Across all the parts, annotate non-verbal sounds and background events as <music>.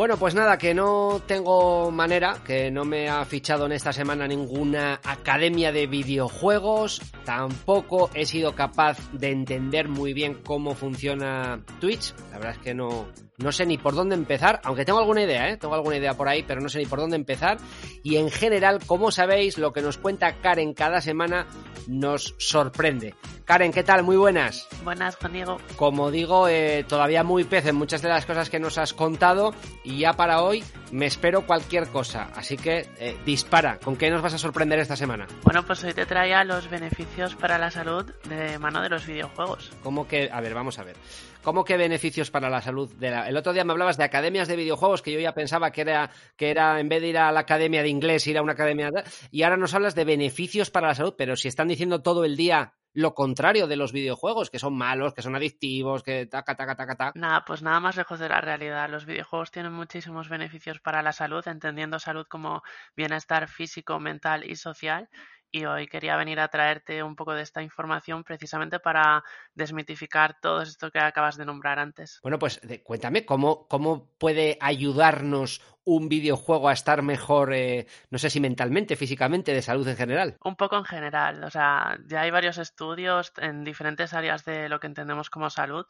Bueno, pues nada, que no tengo manera, que no me ha fichado en esta semana ninguna academia de videojuegos, tampoco he sido capaz de entender muy bien cómo funciona Twitch, la verdad es que no, no sé ni por dónde empezar, aunque tengo alguna idea, ¿eh? tengo alguna idea por ahí, pero no sé ni por dónde empezar. Y en general, como sabéis, lo que nos cuenta Karen cada semana nos sorprende. Karen, ¿qué tal? Muy buenas. Buenas, Juan Diego. Como digo, eh, todavía muy pez en muchas de las cosas que nos has contado y ya para hoy me espero cualquier cosa. Así que eh, dispara, ¿con qué nos vas a sorprender esta semana? Bueno, pues hoy te traía los beneficios para la salud de mano de los videojuegos. ¿Cómo que? A ver, vamos a ver. ¿Cómo que beneficios para la salud? De la... El otro día me hablabas de academias de videojuegos que yo ya pensaba que era, que era en vez de ir a la academia de inglés, ir a una academia... Y ahora nos hablas de beneficios para la salud, pero si están diciendo todo el día lo contrario de los videojuegos, que son malos, que son adictivos, que taca, taca, taca, taca. Nada, pues nada más lejos de la realidad. Los videojuegos tienen muchísimos beneficios para la salud, entendiendo salud como bienestar físico, mental y social. Y hoy quería venir a traerte un poco de esta información precisamente para desmitificar todo esto que acabas de nombrar antes. Bueno, pues cuéntame, ¿cómo, cómo puede ayudarnos un videojuego a estar mejor, eh, no sé si mentalmente, físicamente, de salud en general? Un poco en general, o sea, ya hay varios estudios en diferentes áreas de lo que entendemos como salud.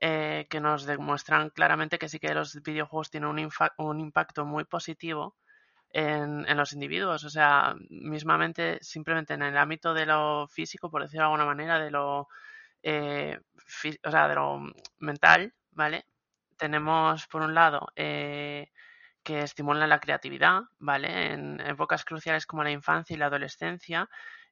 Eh, que nos demuestran claramente que sí que los videojuegos tienen un, un impacto muy positivo en, en, los individuos. O sea, mismamente, simplemente en el ámbito de lo físico, por decirlo de alguna manera, de lo, eh, o sea, de lo mental, ¿vale? Tenemos, por un lado, eh, que estimulan la creatividad, ¿vale? En épocas cruciales como la infancia y la adolescencia,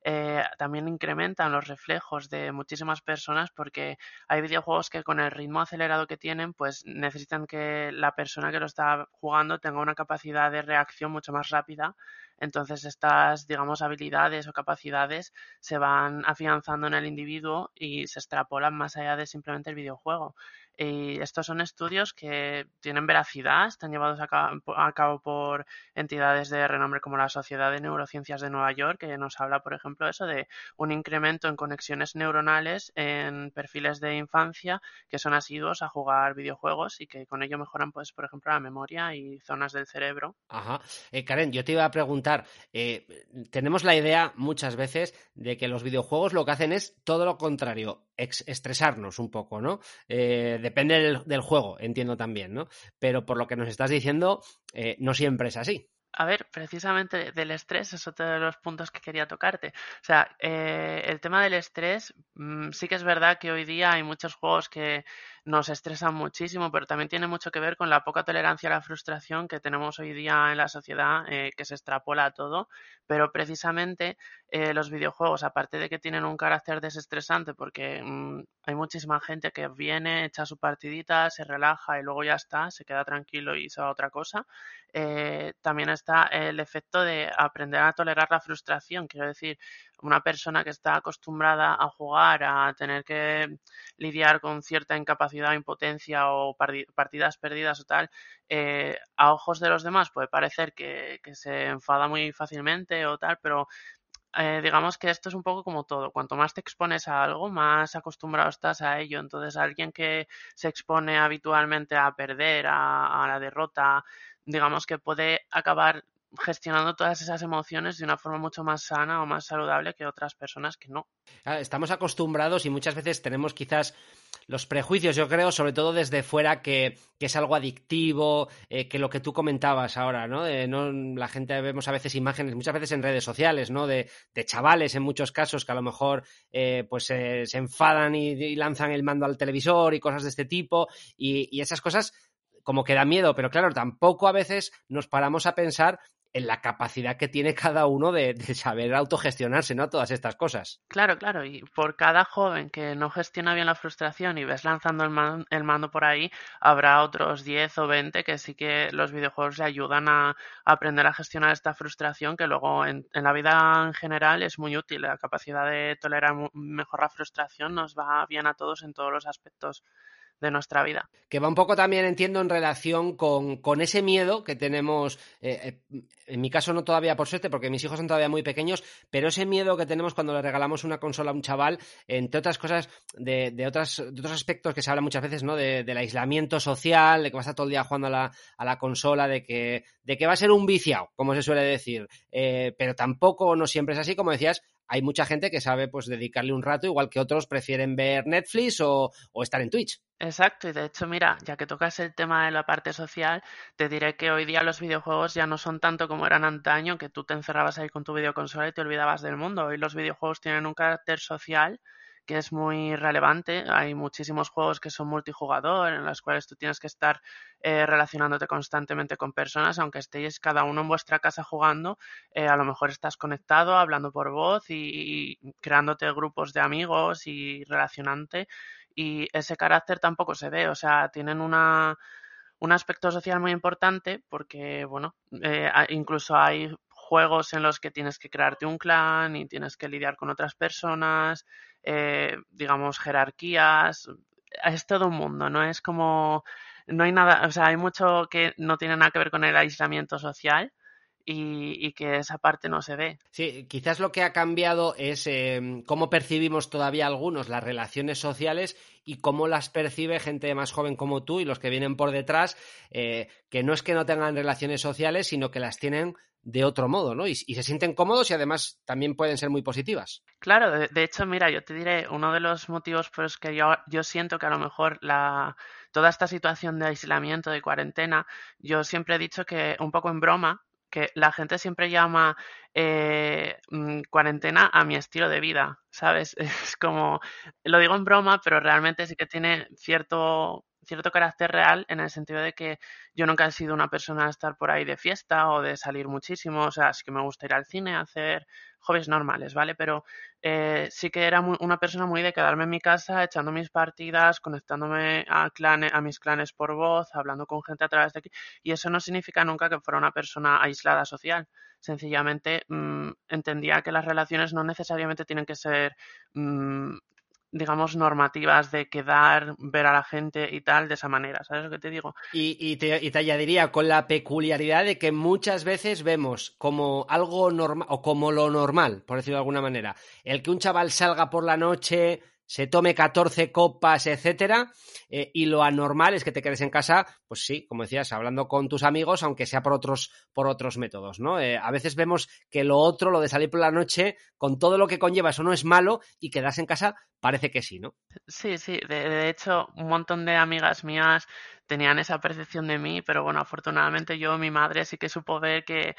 eh, también incrementan los reflejos de muchísimas personas porque hay videojuegos que con el ritmo acelerado que tienen, pues necesitan que la persona que lo está jugando tenga una capacidad de reacción mucho más rápida. Entonces estas, digamos, habilidades o capacidades se van afianzando en el individuo y se extrapolan más allá de simplemente el videojuego. Y estos son estudios que tienen veracidad, están llevados a cabo, por entidades de renombre como la Sociedad de Neurociencias de Nueva York, que nos habla, por ejemplo, eso de un incremento en conexiones neuronales en perfiles de infancia que son asiduos a jugar videojuegos y que con ello mejoran, pues, por ejemplo, la memoria y zonas del cerebro. Ajá. Eh, Karen, yo te iba a preguntar, eh, tenemos la idea muchas veces de que los videojuegos lo que hacen es todo lo contrario, estresarnos un poco, ¿no? Eh, depende del, juego, entiendo también, ¿no? Pero por lo que nos estás diciendo, eh, no siempre es así. A ver, precisamente del estrés es otro de los puntos que quería tocarte. O sea, eh, el tema del estrés, mm, sí que es verdad que hoy día hay muchos juegos que nos estresan muchísimo, pero también tiene mucho que ver con la poca tolerancia a la frustración que tenemos hoy día en la sociedad, eh, que se extrapola a todo. Pero precisamente eh, los videojuegos, aparte de que tienen un carácter desestresante, porque mm, hay muchísima gente que viene, echa su partidita, se relaja y luego ya está, se queda tranquilo y se otra cosa, eh, también está el efecto de aprender a tolerar la frustración. Quiero decir, una persona que está acostumbrada a jugar, a tener que lidiar con cierta incapacidad, impotencia o partidas perdidas o tal, eh, a ojos de los demás puede parecer que, se enfada muy fácilmente o tal, pero eh, digamos que esto es un poco como todo. Cuanto más te expones a algo, más acostumbrado estás a ello. Entonces, alguien que se expone habitualmente a perder, a la derrota, digamos que puede acabar gestionando todas esas emociones de una forma mucho más sana o más saludable que otras personas que no. Estamos acostumbrados y muchas veces tenemos quizás los prejuicios, yo creo, sobre todo desde fuera, que, es algo adictivo, eh, que lo que tú comentabas ahora, ¿no? La gente vemos a veces imágenes, muchas veces en redes sociales, ¿no? De, chavales, en muchos casos, que a lo mejor eh, pues se enfadan y, lanzan el mando al televisor y cosas de este tipo, y, y esas cosas como que da miedo, pero claro, tampoco a veces nos paramos a pensar en la capacidad que tiene cada uno de, saber autogestionarse, ¿no? Todas estas cosas. Claro, claro, y por cada joven que no gestiona bien la frustración y ves lanzando el, mando por ahí, habrá otros 10 o 20 que sí que los videojuegos le ayudan a, aprender a gestionar esta frustración que luego en, la vida en general es muy útil. La capacidad de tolerar mejor la frustración nos va bien a todos en todos los aspectos de nuestra vida. Que va un poco también, entiendo, en relación con, con ese miedo que tenemos, eh, eh, en mi caso no todavía por suerte, porque mis hijos son todavía muy pequeños, pero ese miedo que tenemos cuando le regalamos una consola a un chaval, entre otras cosas, de, de, otras, de otros aspectos que se habla muchas veces, ¿no? De, del aislamiento social, de que va a estar todo el día jugando a la, a la consola, de que, de que va a ser un viciado, como se suele decir. Eh, pero tampoco no siempre es así, como decías, hay mucha gente que sabe pues dedicarle un rato, igual que otros prefieren ver Netflix o, o, estar en Twitch. Exacto, y de hecho, mira, ya que tocas el tema de la parte social, te diré que hoy día los videojuegos ya no son tanto como eran antaño, que tú te encerrabas ahí con tu videoconsola y te olvidabas del mundo. Hoy los videojuegos tienen un carácter social que es muy relevante. Hay muchísimos juegos que son multijugador, en los cuales tú tienes que estar eh, relacionándote constantemente con personas, aunque estéis cada uno en vuestra casa jugando, eh, a lo mejor estás conectado, hablando por voz y, creándote grupos de amigos y relacionante. Y ese carácter tampoco se ve, o sea, tienen una un aspecto social muy importante porque, bueno, eh, incluso hay juegos en los que tienes que crearte un clan y tienes que lidiar con otras personas, eh, digamos, jerarquías. Es todo un mundo, ¿no? Es como. No hay nada. O sea, hay mucho que no tiene nada que ver con el aislamiento social. Y, y, que esa parte no se ve. Sí, quizás lo que ha cambiado es eh, cómo percibimos todavía algunos las relaciones sociales y cómo las percibe gente más joven como tú y los que vienen por detrás, eh, que no es que no tengan relaciones sociales, sino que las tienen de otro modo, ¿no? Y, y, se sienten cómodos y además también pueden ser muy positivas. Claro, de, de, hecho, mira, yo te diré, uno de los motivos por los que yo, yo siento que a lo mejor la, toda esta situación de aislamiento, de cuarentena, yo siempre he dicho que un poco en broma, que la gente siempre llama eh, cuarentena a mi estilo de vida, ¿sabes? <laughs> Es como, lo digo en broma, pero realmente sí que tiene cierto cierto carácter real en el sentido de que yo nunca he sido una persona de estar por ahí de fiesta o de salir muchísimo, o sea, sí que me gusta ir al cine, hacer hobbies normales, ¿vale? Pero eh, sí que era muy, una persona muy de quedarme en mi casa, echando mis partidas, conectándome a, clanes, a mis clanes por voz, hablando con gente a través de aquí, y eso no significa nunca que fuera una persona aislada social. Sencillamente mmm, entendía que las relaciones no necesariamente tienen que ser mmm, digamos, normativas de quedar, ver a la gente y tal de esa manera, ¿sabes lo que te digo? Y, y, te, y te añadiría con la peculiaridad de que muchas veces vemos como algo normal, o como lo normal, por decirlo de alguna manera, el que un chaval salga por la noche, se tome 14 copas, etcétera, eh, y lo anormal es que te quedes en casa, pues sí, como decías, hablando con tus amigos, aunque sea por otros, por otros métodos, ¿no? Eh, a veces vemos que lo otro, lo de salir por la noche, con todo lo que conlleva, eso no es malo, y quedarse en casa parece que sí, ¿no? Sí, sí, de, de hecho, un montón de amigas mías tenían esa percepción de mí, pero bueno, afortunadamente yo, mi madre sí que supo ver que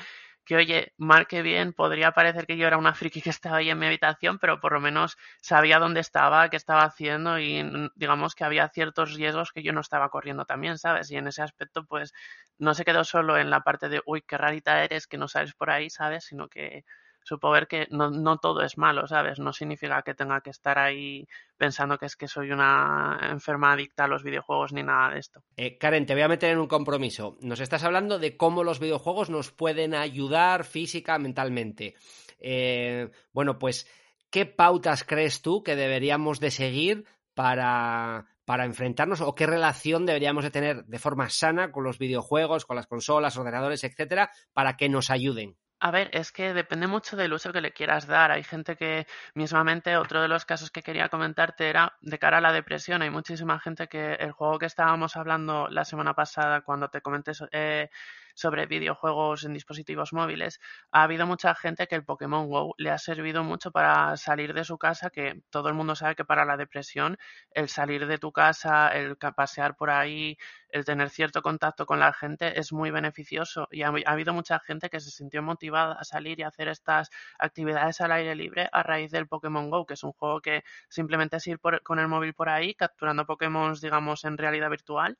que oye, mal que bien, podría parecer que yo era una friki que estaba ahí en mi habitación, pero por lo menos sabía dónde estaba, qué estaba haciendo y digamos que había ciertos riesgos que yo no estaba corriendo también, ¿sabes? Y en ese aspecto, pues no se quedó solo en la parte de, uy, qué rarita eres, que no sales por ahí, ¿sabes? Sino que supo ver que no, no, todo es malo, ¿sabes? No significa que tenga que estar ahí pensando que es que soy una enferma adicta a los videojuegos ni nada de esto. Eh, Karen, te voy a meter en un compromiso. Nos estás hablando de cómo los videojuegos nos pueden ayudar física, mentalmente. Eh, bueno, pues, ¿qué pautas crees tú que deberíamos de seguir para, para enfrentarnos o qué relación deberíamos de tener de forma sana con los videojuegos, con las consolas, ordenadores, etcétera, para que nos ayuden? A ver, es que depende mucho del uso que le quieras dar. Hay gente que, mismamente, otro de los casos que quería comentarte era de cara a la depresión. Hay muchísima gente que el juego que estábamos hablando la semana pasada, cuando te comenté eh, sobre videojuegos en dispositivos móviles, ha habido mucha gente que el Pokémon Go le ha servido mucho para salir de su casa, que todo el mundo sabe que para la depresión el salir de tu casa, el pasear por ahí, el tener cierto contacto con la gente es muy beneficioso. Y ha, ha habido mucha gente que se sintió motivada a salir y a hacer estas actividades al aire libre a raíz del Pokémon Go, que es un juego que simplemente es ir por, con el móvil por ahí capturando Pokémon, digamos, en realidad virtual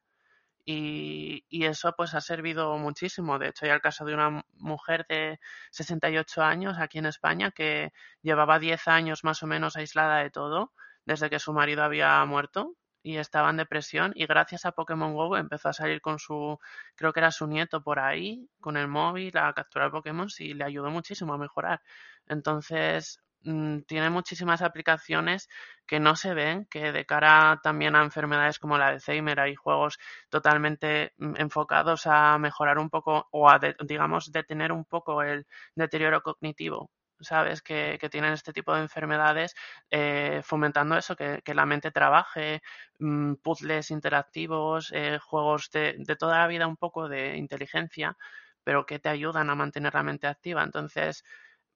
y, y, eso pues ha servido muchísimo. De hecho, hay el caso de una mujer de 68 años aquí en España que llevaba 10 años más o menos aislada de todo desde que su marido había muerto y estaba en depresión y gracias a Pokémon Go empezó a salir con su, creo que era su nieto por ahí, con el móvil a capturar Pokémon y le ayudó muchísimo a mejorar. Entonces, tiene muchísimas aplicaciones que no se ven, que de cara también a enfermedades como la de Alzheimer hay juegos totalmente mm, enfocados a mejorar un poco o a, digamos, detener un poco el deterioro cognitivo ¿sabes? Que, tienen este tipo de enfermedades, eh, fomentando eso, que, la mente trabaje, mm, puzzles interactivos, eh, juegos de, de, toda la vida un poco de inteligencia, pero que te ayudan a mantener la mente activa. Entonces,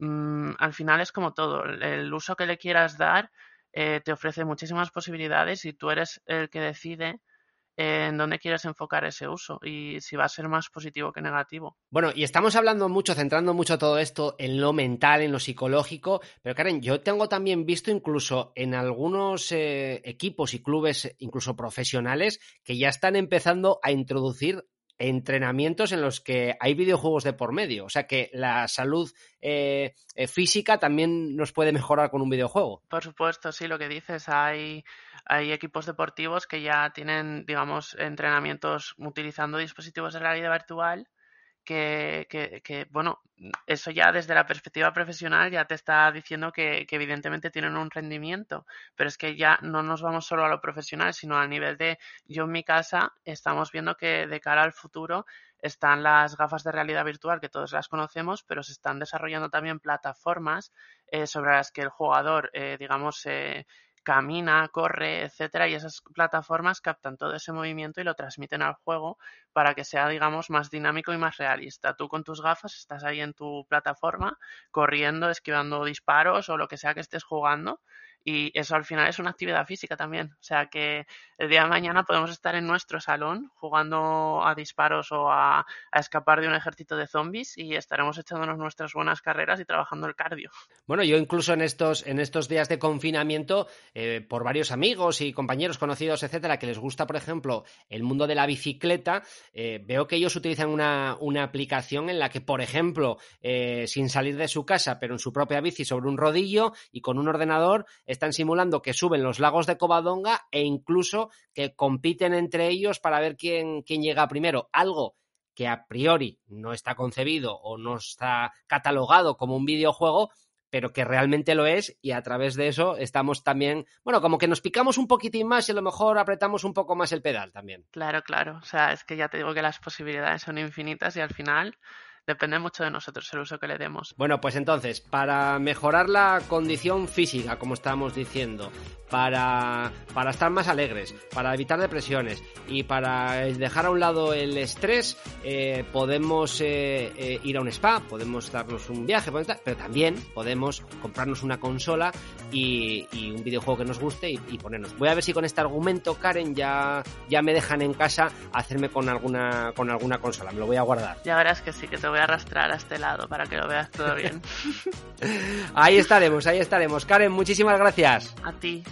mm, al final es como todo, el uso que le quieras dar eh, te ofrece muchísimas posibilidades y tú eres el que decide en dónde quieres enfocar ese uso y si va a ser más positivo que negativo. Bueno, y estamos hablando mucho, centrando mucho todo esto en lo mental, en lo psicológico, pero Karen, yo tengo también visto incluso en algunos eh, equipos y clubes, incluso profesionales, que ya están empezando a introducir entrenamientos en los que hay videojuegos de por medio. O sea que la salud eh, eh, física también nos puede mejorar con un videojuego. Por supuesto, sí, lo que dices, hay, hay equipos deportivos que ya tienen, digamos, entrenamientos utilizando dispositivos de realidad virtual que, que, bueno, eso ya desde la perspectiva profesional ya te está diciendo que, que, evidentemente tienen un rendimiento, pero es que ya no nos vamos solo a lo profesional, sino a nivel de yo en mi casa estamos viendo que de cara al futuro están las gafas de realidad virtual que todos las conocemos, pero se están desarrollando también plataformas eh, sobre las que el jugador, eh, digamos, eh, camina, corre, etcétera, y esas plataformas captan todo ese movimiento y lo transmiten al juego para que sea, digamos, más dinámico y más realista. Tú con tus gafas estás ahí en tu plataforma, corriendo, esquivando disparos o lo que sea que estés jugando, y eso al final es una actividad física también. O sea que el día de mañana podemos estar en nuestro salón jugando a disparos o a, escapar de un ejército de zombies y estaremos echándonos nuestras buenas carreras y trabajando el cardio. Bueno, yo incluso en estos, en estos días de confinamiento, eh, por varios amigos y compañeros conocidos, etcétera, que les gusta, por ejemplo, el mundo de la bicicleta, eh, veo que ellos utilizan una, una, aplicación en la que, por ejemplo, eh, sin salir de su casa, pero en su propia bici sobre un rodillo y con un ordenador, están simulando que suben los lagos de Covadonga e incluso que compiten entre ellos para ver quién, quién llega primero. Algo que a priori no está concebido o no está catalogado como un videojuego, pero que realmente lo es y a través de eso estamos también, bueno, como que nos picamos un poquitín más y a lo mejor apretamos un poco más el pedal también. Claro, claro, o sea, es que ya te digo que las posibilidades son infinitas y al final depende mucho de nosotros el uso que le demos. Bueno, pues entonces, para mejorar la condición física, como estábamos diciendo, para, para estar más alegres, para evitar depresiones y para dejar a un lado el estrés, eh, podemos eh, eh, ir a un spa, podemos darnos un viaje, pero también podemos comprarnos una consola y, un videojuego que nos guste y, ponernos. Voy a ver si con este argumento, Karen, ya, ya me dejan en casa hacerme con alguna, con alguna consola. Me lo voy a guardar. Ya verás que sí, que te voy a arrastrar a este lado para que lo veas todo bien. <laughs> ahí estaremos, ahí estaremos. Karen, muchísimas gracias. A ti.